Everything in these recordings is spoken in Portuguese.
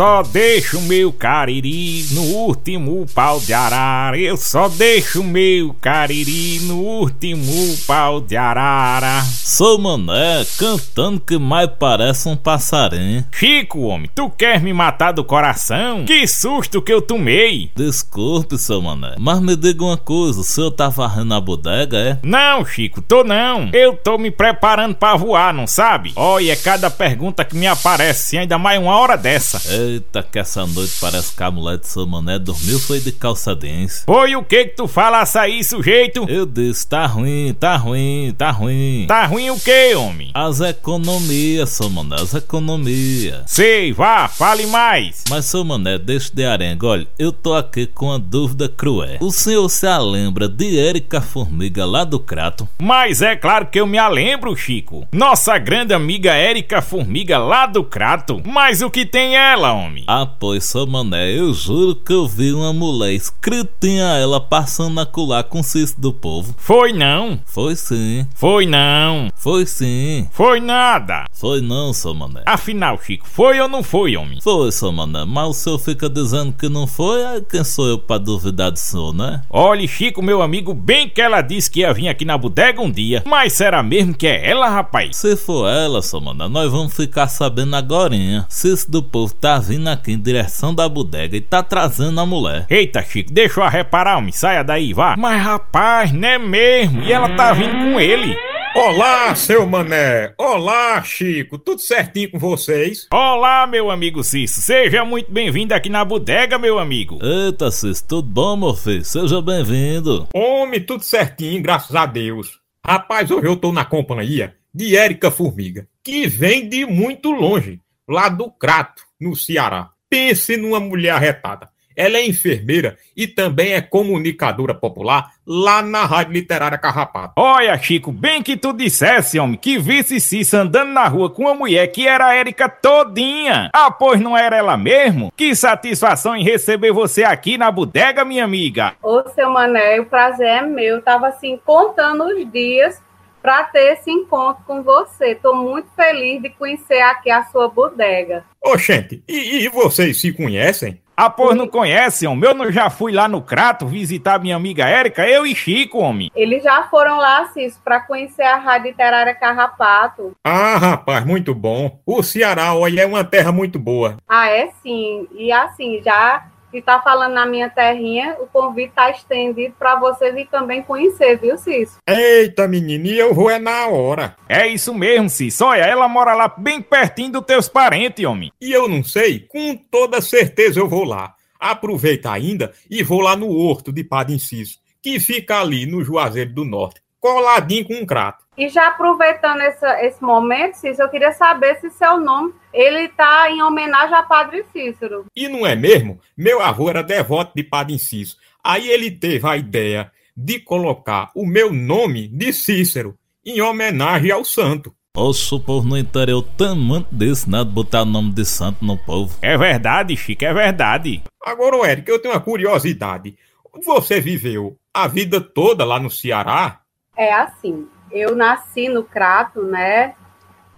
Só deixo meu cariri no último pau de arara. Eu só deixo meu cariri no último pau de arara. Sou mané cantando que mais parece um passarinho. Chico, homem, tu quer me matar do coração? Que susto que eu tomei! Desculpe, seu mané, mas me diga uma coisa: o senhor tá varrendo a bodega, é? Não, Chico, tô não. Eu tô me preparando pra voar, não sabe? Olha, é cada pergunta que me aparece, ainda mais uma hora dessa. É Eita, que essa noite parece que a mulher de seu mané dormiu foi de calça jeans. Foi o que que tu falasse aí, sujeito? Eu disse, tá ruim, tá ruim, tá ruim. Tá ruim o que, homem? As economias, seu mané, as economias. Sei, vá, fale mais. Mas, seu mané, deixa de arenga, olha, eu tô aqui com uma dúvida cruel. O senhor se lembra de Érica Formiga lá do Crato? Mas é claro que eu me lembro, Chico. Nossa grande amiga Érica Formiga lá do Crato. Mas o que tem ela, homem? Ah, pois, seu mané, eu juro que eu vi uma mulher escritinha ela passando na colar com o cisto do povo. Foi não? Foi sim. Foi não? Foi sim. Foi nada? Foi não, seu mané. Afinal, Chico, foi ou não foi, homem? Foi, seu mané, mas o senhor fica dizendo que não foi, aí quem sou eu pra duvidar do senhor, né? Olhe, Chico, meu amigo, bem que ela disse que ia vir aqui na bodega um dia, mas será mesmo que é ela, rapaz? Se for ela, seu mané, nós vamos ficar sabendo agorinha. Cisto do povo tá vindo aqui em direção da bodega e tá trazendo a mulher. Eita, Chico, deixa eu reparar, homem, saia daí, vá. Mas rapaz, não é mesmo? E ela tá vindo com ele. Olá, seu mané! Olá, Chico! Tudo certinho com vocês? Olá, meu amigo Cício! Seja muito bem-vindo aqui na bodega, meu amigo! Eita, Cício, tudo bom, meu filho? Seja bem-vindo! Homem, tudo certinho, graças a Deus! Rapaz, hoje eu tô na companhia de Érica Formiga, que vem de muito longe, lá do Crato, no Ceará. Pense numa mulher arretada. Ela é enfermeira e também é comunicadora popular lá na Rádio Literária Carrapato. Olha, Chico, bem que tu dissesse, homem, que visse Cissa andando na rua com uma mulher que era a Érica todinha. Ah, pois não era ela mesmo? Que satisfação em receber você aqui na bodega, minha amiga. Ô, seu Mané, o prazer é meu. Tava assim, contando os dias para ter esse encontro com você. Tô muito feliz de conhecer aqui a sua bodega. Ô, gente, e, e vocês se conhecem? Ah, pois não conhece, homem. Eu não já fui lá no Crato visitar minha amiga Érica, eu e Chico, homem. Eles já foram lá, Cício, para conhecer a Rádio Literária Carrapato. Ah, rapaz, muito bom. O Ceará, olha, é uma terra muito boa. Ah, é sim. E assim, já que tá falando na minha terrinha, o convite tá estendido para você vir também conhecer, viu, Cício? Eita, menina, e eu vou é na hora. É isso mesmo, Cício. Olha, ela mora lá bem pertinho dos teus parentes, homem. E eu não sei, com toda certeza eu vou lá. Aproveita ainda e vou lá no Horto de Padre Inciso, que fica ali no Juazeiro do Norte, coladinho com um crato. E já aproveitando essa, esse momento, Cícero, eu queria saber se seu nome ele está em homenagem a Padre Cícero. E não é mesmo? Meu avô era devoto de Padre Inciso. Aí ele teve a ideia de colocar o meu nome de Cícero em homenagem ao santo. Oxe, o povo no interior muito desse, né? De botar o nome de santo no povo. É verdade, Chico, é verdade. Agora, Eric, eu tenho uma curiosidade. Você viveu a vida toda lá no Ceará? É assim, eu nasci no Crato, né?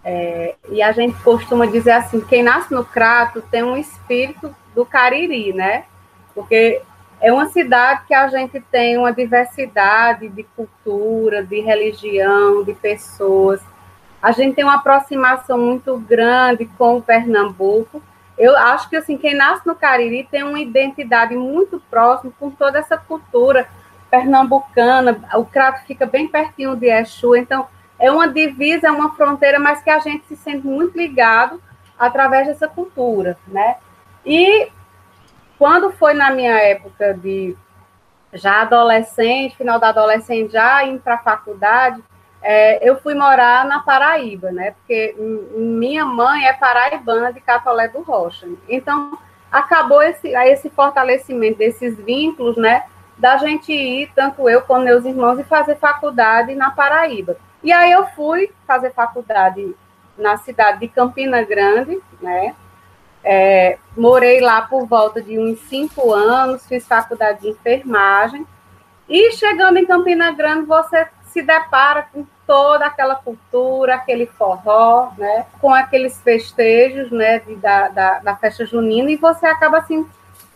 É, e a gente costuma dizer assim, quem nasce no Crato tem um espírito do Cariri, né? Porque é uma cidade que a gente tem uma diversidade de cultura, de religião, de pessoas. A gente tem uma aproximação muito grande com o Pernambuco. Eu acho que assim, quem nasce no Cariri tem uma identidade muito próxima com toda essa cultura pernambucana. O Crato fica bem pertinho de Exu, então é uma divisa, é uma fronteira, mas que a gente se sente muito ligado através dessa cultura, né? E quando foi na minha época de já adolescente, final da adolescente, já indo para a faculdade, é, eu fui morar na Paraíba, né? Porque minha mãe é paraibana de Catolé do Rocha. Então, acabou esse, esse fortalecimento desses vínculos, né? Da gente ir, tanto eu como meus irmãos, e fazer faculdade na Paraíba. E aí eu fui fazer faculdade na cidade de Campina Grande, né? É, morei lá por volta de uns cinco anos, fiz faculdade de enfermagem. E chegando em Campina Grande, você se depara com toda aquela cultura, aquele forró, né, com aqueles festejos, né, de, da, da, da, festa junina, e você acaba assim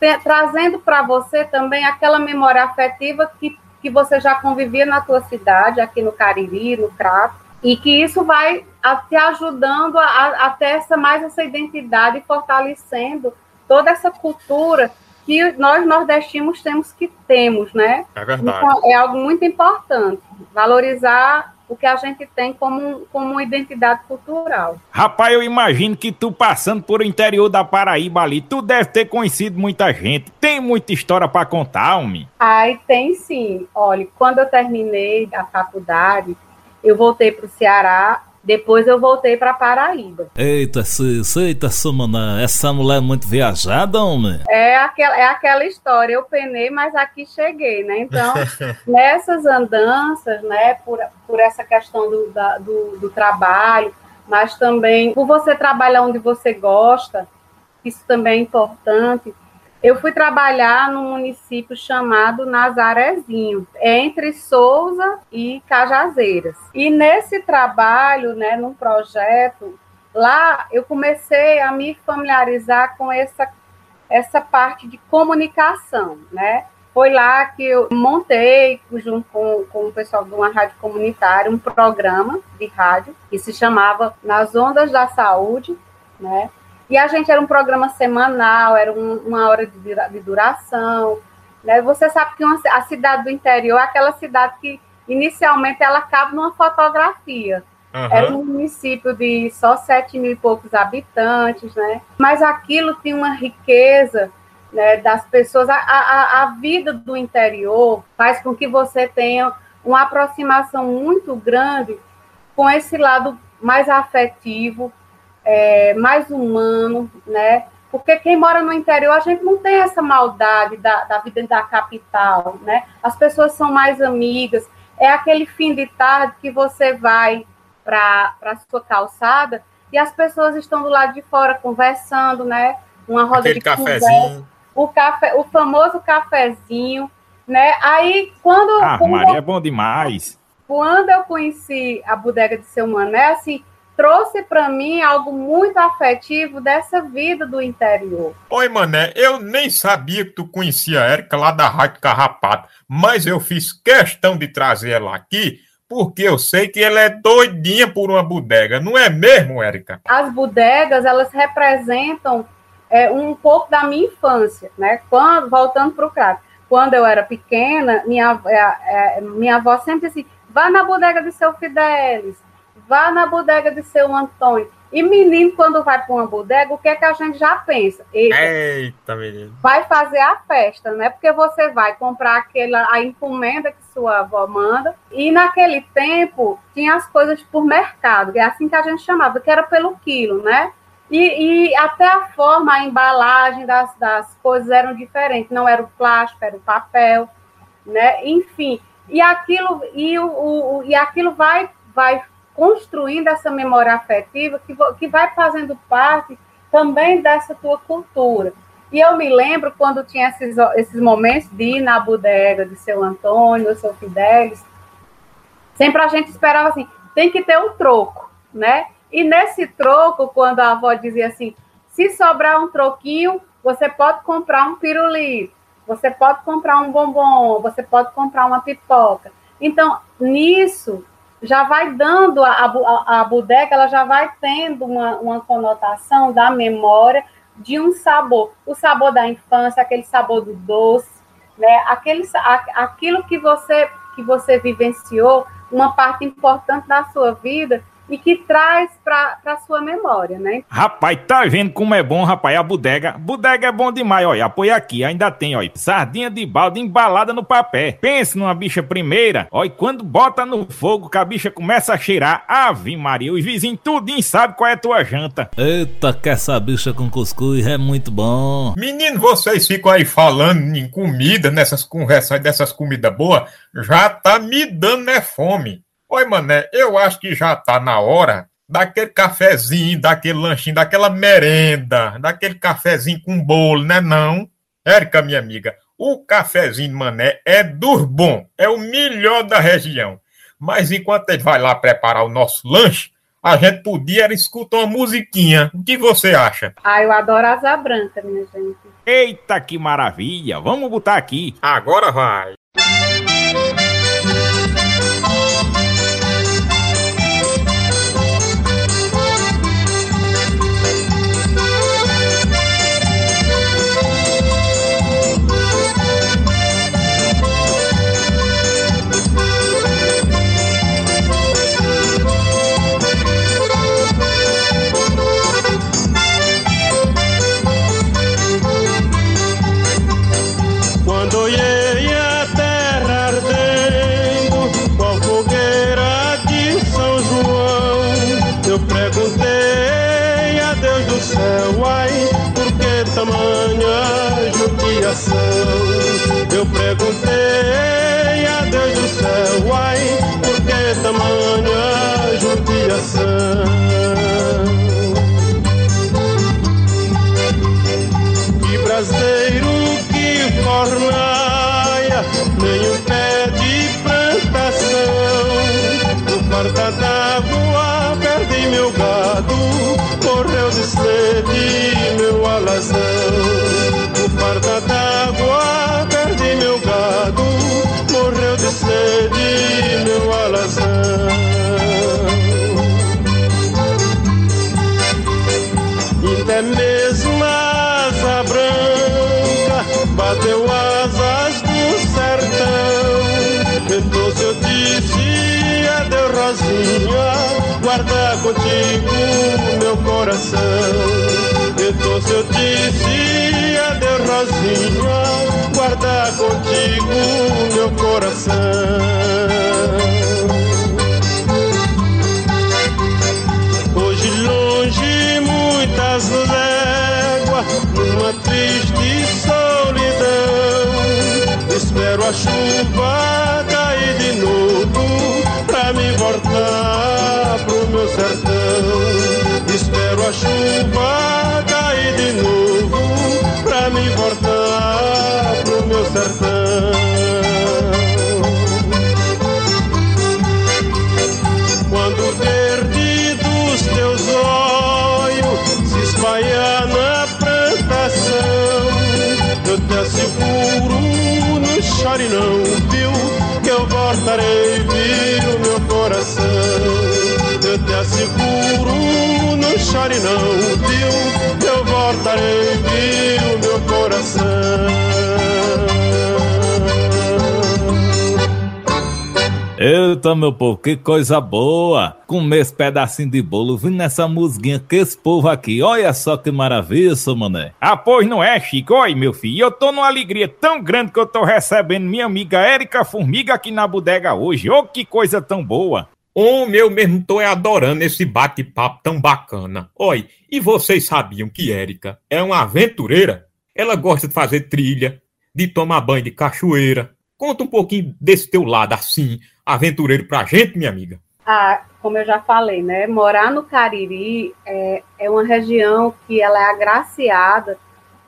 te, trazendo para você também aquela memória afetiva que, que você já convivia na tua cidade, aqui no Cariri, no Crato, e que isso vai a, te ajudando a, a ter essa, mais essa identidade, fortalecendo toda essa cultura que nós nordestinos temos que temos, né? É verdade. Então, é algo muito importante, valorizar o que a gente tem como, como identidade cultural. Rapaz, eu imagino que tu passando por o interior da Paraíba ali, tu deve ter conhecido muita gente. Tem muita história para contar, homem? Ai, tem sim. Olha, quando eu terminei a faculdade, eu voltei para o Ceará depois eu voltei para Paraíba. Eita, Cis, eita, Sumana, essa mulher é muito viajada, homem? É aquela, é aquela história, eu penei, mas aqui cheguei, né? Então, nessas andanças, né, por, por essa questão do, da, do, do trabalho, mas também por você trabalhar onde você gosta, isso também é importante, eu fui trabalhar num município chamado Nazarezinho, entre Souza e Cajazeiras. E nesse trabalho, né, num projeto, lá eu comecei a me familiarizar com essa, essa parte de comunicação, né? Foi lá que eu montei, junto com, com o pessoal de uma rádio comunitária, um programa de rádio que se chamava Nas Ondas da Saúde, né? E a gente era um programa semanal, era um, uma hora de, de duração. Né? Você sabe que uma, a cidade do interior é aquela cidade que inicialmente ela cabe numa fotografia. Uhum. Era um município de só 7 mil e poucos habitantes, né? Mas aquilo tinha uma riqueza né, das pessoas. A, a, a vida do interior faz com que você tenha uma aproximação muito grande com esse lado mais afetivo, é, mais humano, né? Porque quem mora no interior, a gente não tem essa maldade da, da vida da capital, né? As pessoas são mais amigas. É aquele fim de tarde que você vai para a sua calçada e as pessoas estão do lado de fora conversando, né? Uma roda aquele de cafezinho. Conversa, o, café, o famoso cafezinho, né? Aí, quando... Ah, quando Maria, é bom demais. Quando eu conheci a bodega de seu Mané, assim, trouxe para mim algo muito afetivo dessa vida do interior. Oi, Mané, eu nem sabia que tu conhecia a Érica lá da Rádio Carrapato, mas eu fiz questão de trazer ela aqui porque eu sei que ela é doidinha por uma bodega, não é mesmo, Érica? As bodegas, elas representam é, um pouco da minha infância, né? Quando, voltando para o crato. Quando eu era pequena, minha, é, é, minha avó sempre disse, vá na bodega de seu Fidelis, vá na bodega de seu Antônio. E menino, quando vai para uma bodega, o que é que a gente já pensa? Eita, Eita menino. Vai fazer a festa, né? Porque você vai comprar aquela, a encomenda que sua avó manda. E naquele tempo, tinha as coisas por mercado, é assim que a gente chamava, que era pelo quilo, né? E, e até a forma, a embalagem das, das coisas eram diferentes. Não era o plástico, era o papel, né? Enfim, e aquilo, e, o, o e aquilo vai, vai construindo essa memória afetiva que, que vai fazendo parte também dessa tua cultura. E eu me lembro quando tinha esses, esses momentos de ir na bodega de seu Antônio, seu Fidelis, sempre a gente esperava assim, tem que ter um troco, né? E nesse troco, quando a avó dizia assim, se sobrar um troquinho, você pode comprar um pirulito, você pode comprar um bombom, você pode comprar uma pipoca. Então, nisso, já vai dando a, a, a bodega, ela já vai tendo uma, uma conotação da memória de um sabor, o sabor da infância, aquele sabor do doce, né? Aquele, aquilo que você que você vivenciou, uma parte importante da sua vida e que traz para a sua memória, né? Rapaz, tá vendo como é bom, rapaz, a bodega. Bodega é bom demais, olha, apoia aqui, ainda tem, olha, sardinha de balde embalada no papel. Pense numa bicha primeira, olha, quando bota no fogo que a bicha começa a cheirar, ave Maria, os vizinhos tudinho sabe qual é a tua janta. Eita, que essa bicha com cuscuz é muito bom. Menino, vocês ficam aí falando em comida, nessas conversas, dessas comidas boas, já tá me dando, né, fome. Oi, mané, eu acho que já tá na hora daquele cafezinho, daquele lanchinho, daquela merenda, daquele cafezinho com bolo, né não? Érica, minha amiga, O cafezinho Mané é dos bom, é o melhor da região. Mas enquanto ele vai lá preparar o nosso lanche, a gente podia escutar uma musiquinha. O que você acha? Ah, eu adoro asa branca, minha gente. Eita, que maravilha! Vamos botar aqui. Agora vai. Eu perguntei a Deus do céu, ai, por que tamanha judiação? Que brasileiro que fornaia, nem um pé de plantação. No farta d'água perdi meu gado, correu de sede meu alazão d'água, perdi meu gado, morreu de sede meu alazão. Até mesmo a asa branca bateu asas do sertão. Então se eu disse adeus Rosinha, guarda contigo meu coração. Então se eu disse Rosinha, guarda contigo meu coração. Hoje longe muitas léguas, numa triste solidão, espero a chuva cair de novo pra me voltar pro meu sertão. Espero a chuva me voltar pro meu sertão. Quando perdidos teus olhos se espalhar na plantação, eu te asseguro, não chore não, viu? Que eu voltarei, viu, meu coração eu te asseguro, não chore não, Eita, meu povo, que coisa boa! Comer esse pedacinho de bolo, vindo nessa musguinha que esse povo aqui. Olha só que maravilha, seu mané. Ah, pois não é, Chico? Oi, meu filho, eu tô numa alegria tão grande que eu tô recebendo minha amiga Érica Formiga aqui na bodega hoje. Ô, oh, que coisa tão boa! Homem, eu mesmo tô adorando esse bate-papo tão bacana. Oi, e vocês sabiam que Érica é uma aventureira? Ela gosta de fazer trilha, de tomar banho de cachoeira. Conta um pouquinho desse teu lado assim, aventureiro pra gente, minha amiga. Ah, como eu já falei, né? Morar no Cariri é, é uma região que ela é agraciada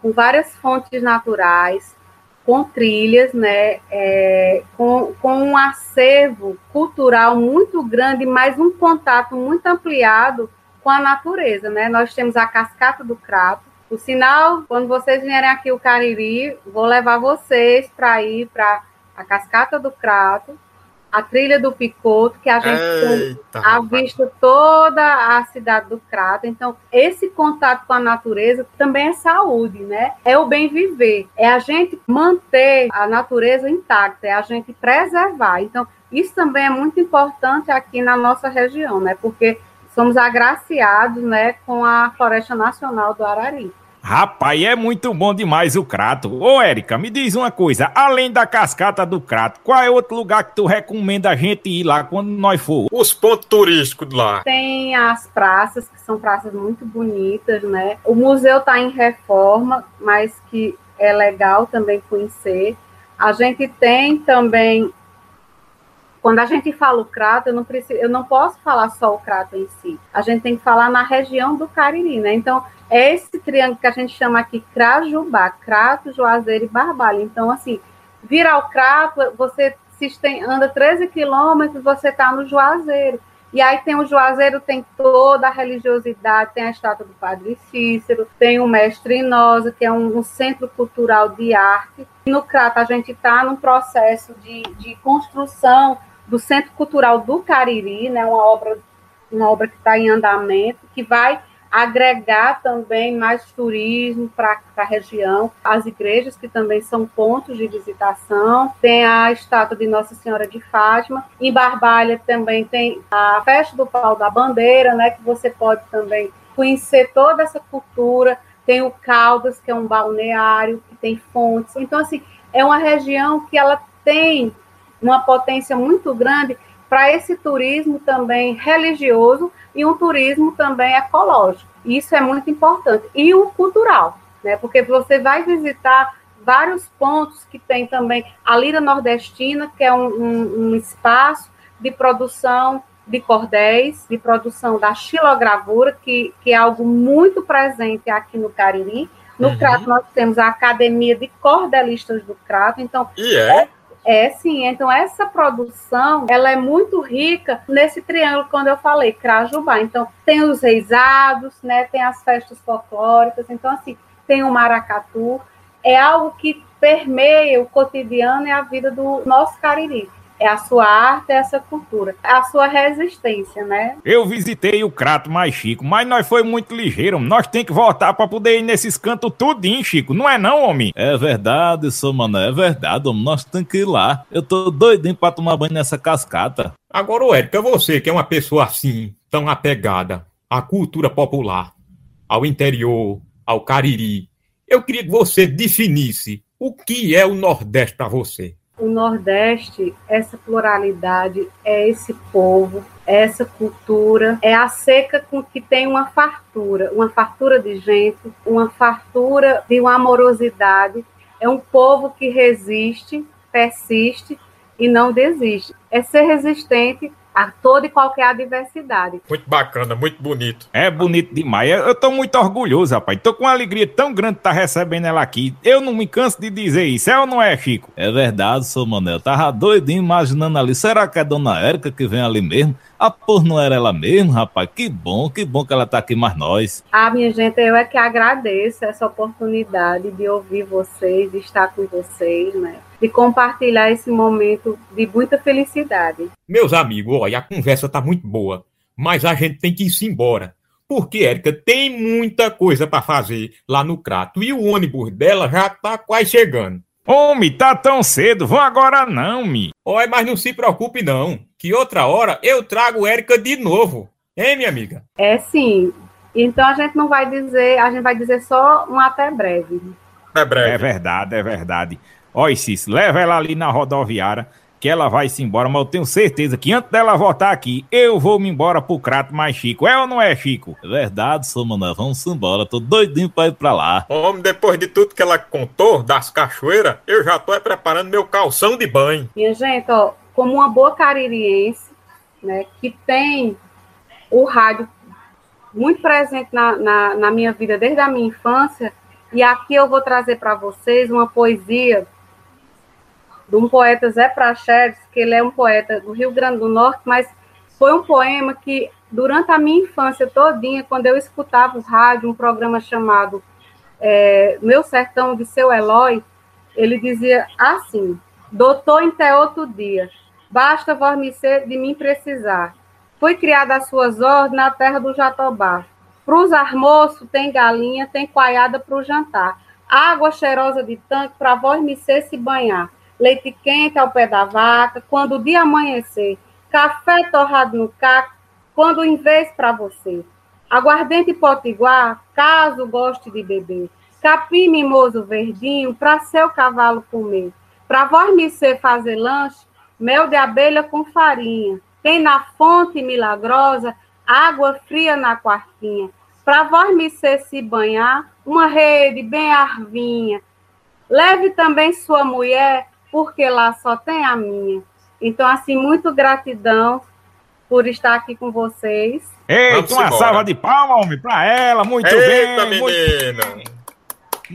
com várias fontes naturais, com trilhas, né, é, com, com um acervo cultural muito grande, mas um contato muito ampliado com a natureza, né? Nós temos a Cascata do Crato. O sinal, quando vocês vierem aqui o Cariri, vou levar vocês para ir para a Cascata do Crato, a trilha do Picoto, que a gente Eita, ha visto toda a cidade do Crato. Então, esse contato com a natureza também é saúde, né? É o bem viver, é a gente manter a natureza intacta, é a gente preservar. Então, isso também é muito importante aqui na nossa região, né? Porque somos agraciados, né, com a Floresta Nacional do Arari. Rapaz, é muito bom demais o Crato. Ô, Érica, me diz uma coisa. Além da cascata do Crato, qual é outro lugar que tu recomenda a gente ir lá quando nós for? Os pontos turísticos lá. Tem as praças, que são praças muito bonitas, né? O museu tá em reforma, mas que é legal também conhecer. A gente tem também Quando a gente fala o crato, eu não, preciso, eu não posso falar só o crato em si. A gente tem que falar na região do Cariri, né? Então, é esse triângulo que a gente chama aqui Crajubá, Crato, Juazeiro e Barbalho. Então, assim, virar o Crato, você se anda 13 quilômetros, você está no Juazeiro. E aí tem o Juazeiro, tem toda a religiosidade, tem a estátua do Padre Cícero, tem o Mestre Inosa, que é um, um centro cultural de arte. E no Crato a gente está num processo de, de construção do Centro Cultural do Cariri, né, uma obra, uma obra que está em andamento, que vai agregar também mais turismo para a região, as igrejas que também são pontos de visitação, tem a estátua de Nossa Senhora de Fátima, em Barbalha também tem a festa do pau da bandeira, né, que você pode também conhecer toda essa cultura, tem o Caldas, que é um balneário, que tem fontes, então assim, é uma região que ela tem uma potência muito grande para esse turismo também religioso e um turismo também ecológico. Isso é muito importante. E o cultural, né? Porque você vai visitar vários pontos que tem também a Lira Nordestina, que é um, um, um espaço de produção de cordéis, de produção da xilogravura, que, que é algo muito presente aqui no Cariri. No uhum. Crato, nós temos a Academia de Cordelistas do Crato. Então, e é? Sim. Então, essa produção, ela é muito rica nesse triângulo, quando eu falei, Crajubá. Então, tem os reisados, né? Tem as festas folclóricas. Então, assim, tem o maracatu. É algo que permeia o cotidiano e a vida do nosso Cariri é a sua arte, é essa cultura, é a sua resistência, né? Eu visitei o Crato mais Chico, mas nós foi muito ligeiro. Nós tem que voltar para poder ir nesses cantos tudinho, Chico. Não é não, homem? É verdade, sou mané, é verdade, homem. Nós tem que ir lá. Eu tô doidinho para tomar banho nessa cascata. Agora, o Érica, você que é uma pessoa assim, tão apegada à cultura popular, ao interior, ao Cariri, eu queria que você definisse o que é o Nordeste para você o Nordeste, essa pluralidade, é esse povo, é essa cultura, é a seca com que tem uma fartura, uma fartura de gente, uma fartura de uma amorosidade. É um povo que resiste, persiste e não desiste. É ser resistente a toda e qualquer adversidade. Muito bacana, muito bonito. É bonito demais. Eu, tô muito orgulhoso, rapaz. Tô com uma alegria tão grande de estar tá recebendo ela aqui. Eu não me canso de dizer isso, é ou não é, Chico? É verdade, sou Manel. Tava doidinho imaginando ali. Será que é a dona Érica que vem ali mesmo? Ah, por não era ela mesmo, rapaz? Que bom, que bom que ela tá aqui mais nós. Ah, minha gente, eu é que agradeço essa oportunidade de ouvir vocês, de estar com vocês, né? De compartilhar esse momento de muita felicidade. Meus amigos, olha, a conversa tá muito boa, mas a gente tem que ir embora. Porque, Érica, tem muita coisa para fazer lá no Crato e o ônibus dela já tá quase chegando. Homem, tá tão cedo, vão agora não, mi. Oi, mas não se preocupe não, que outra hora eu trago Érica de novo. Hein, minha amiga? É sim. Então a gente não vai dizer, a gente vai dizer só um até breve. É breve. É verdade, é verdade. Olha, Cis, leva ela ali na rodoviária que ela vai se embora, mas eu tenho certeza que antes dela voltar aqui, eu vou me embora pro Crato mais Chico. É ou não é, Chico? É verdade, sou Mané, vamos embora. Tô doidinho pra ir pra lá. Homem, depois de tudo que ela contou das cachoeiras, eu já tô preparando meu calção de banho. Minha gente, ó, como uma boa caririense, né, que tem o rádio muito presente na, na, na minha vida desde a minha infância, e aqui eu vou trazer para vocês uma poesia de um poeta Zé Praxedes, que ele é um poeta do Rio Grande do Norte, mas foi um poema que, durante a minha infância todinha, quando eu escutava o rádio, um programa chamado é, Meu Sertão de Seu Eloy, ele dizia assim, doutor em outro dia, basta vormecer de mim precisar. Fui criada às suas ordens na terra do Jatobá. Para os almoços tem galinha, tem para o jantar. Água cheirosa de tanque para vormecer se banhar leite quente ao pé da vaca, quando o dia amanhecer, café torrado no caco, quando em vez para você. Aguardente potiguar, caso goste de beber. Capim mimoso verdinho, para seu cavalo comer. Para vormecer fazer lanche, mel de abelha com farinha. Tem na fonte milagrosa, água fria na quartinha. Para vormecer se banhar, uma rede bem arvinha. Leve também sua mulher porque lá só tem a minha. Então, assim, muito gratidão por estar aqui com vocês. Eita, uma embora. salva de palma, homem, pra ela. Muito Eita, bem. Menina. Muito...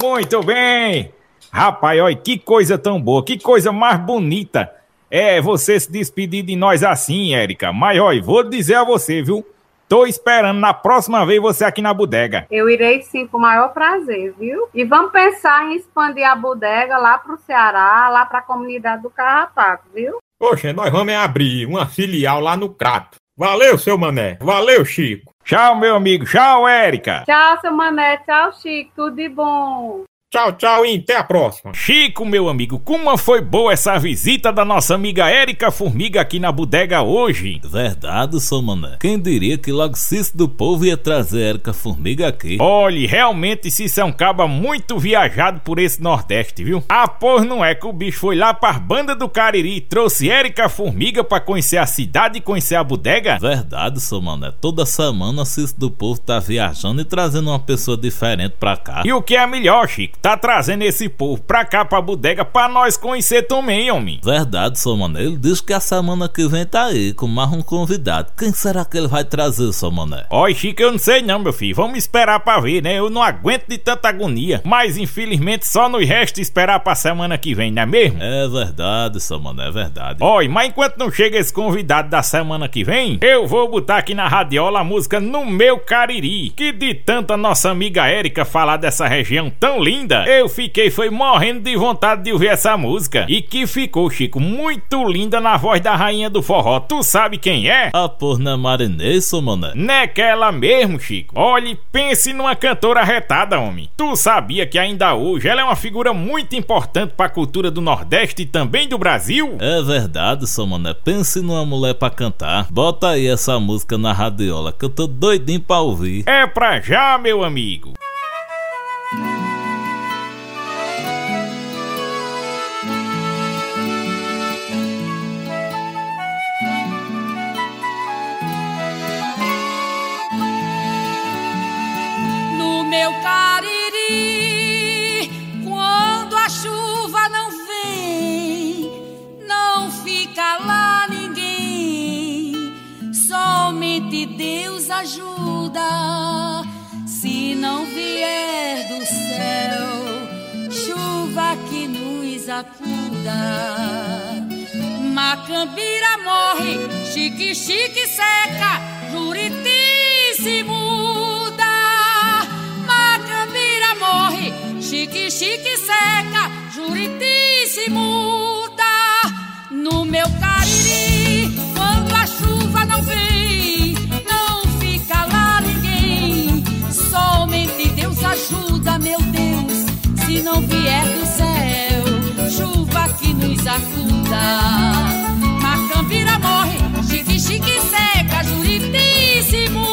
muito bem. Rapaz, olha, que coisa tão boa, que coisa mais bonita. É você se despedir de nós assim, Érica. Mas olha, vou dizer a você, viu? Tô esperando na próxima vez você aqui na bodega. Eu irei sim, com o maior prazer, viu? E vamos pensar em expandir a bodega lá pro Ceará, lá pra comunidade do Carrapato, viu? Poxa, nós vamos abrir uma filial lá no Crato. Valeu, seu Mané. Valeu, Chico. Tchau, meu amigo. Tchau, Érica. Tchau, seu Mané. Tchau, Chico. Tudo de bom. Tchau, tchau e até a próxima. Chico, meu amigo, como foi boa essa visita da nossa amiga Érica Formiga aqui na bodega hoje? Verdade, sou mané. Quem diria que logo Cício do Povo ia trazer Érica Formiga aqui? Olhe, realmente Cício é um caba muito viajado por esse Nordeste, viu? Ah, pois não é que o bicho foi lá para banda do Cariri e trouxe Érica Formiga para conhecer a cidade e conhecer a bodega? Verdade, sou mané. Toda semana Cício do Povo tá viajando e trazendo uma pessoa diferente pra cá. E o que é melhor, Chico? Tá trazendo esse povo pra cá, pra bodega, pra nós conhecer também, homem. Verdade, seu mano. Ele diz que a semana que vem tá aí com mais um convidado. Quem será que ele vai trazer, seu mané? Oi, Chico, eu não sei não, meu filho. Vamos esperar pra ver, né? Eu não aguento de tanta agonia. Mas, infelizmente, só nos resta esperar pra semana que vem, não é mesmo? É verdade, seu mano, é verdade. Oi, mas enquanto não chega esse convidado da semana que vem, eu vou botar aqui na radiola a música No Meu Cariri. Que de tanta nossa amiga Érica falar dessa região tão linda, eu fiquei foi morrendo de vontade de ouvir essa música. E que ficou, Chico, muito linda na voz da rainha do forró. Tu sabe quem é? A porna Marinês, mané. Naquela mesmo, Chico. Olhe, pense numa cantora retada, homem. Tu sabia que ainda hoje ela é uma figura muito importante para a cultura do Nordeste e também do Brasil? É verdade, mané. Pense numa mulher para cantar. Bota aí essa música na radiola que eu tô doidinho pra ouvir. É pra já, meu amigo. Cariri, quando a chuva não vem, não fica lá ninguém, somente Deus ajuda. Se não vier do céu, chuva que nos acuda. Macambira morre, chique, chique seca, Juriti se. Juriti se muda. No meu cariri, quando a chuva não vem, não fica lá ninguém. Somente Deus ajuda, meu Deus, se não vier do céu, chuva que nos acuda. Macambira morre, chique, chique seca, Juriti se muda.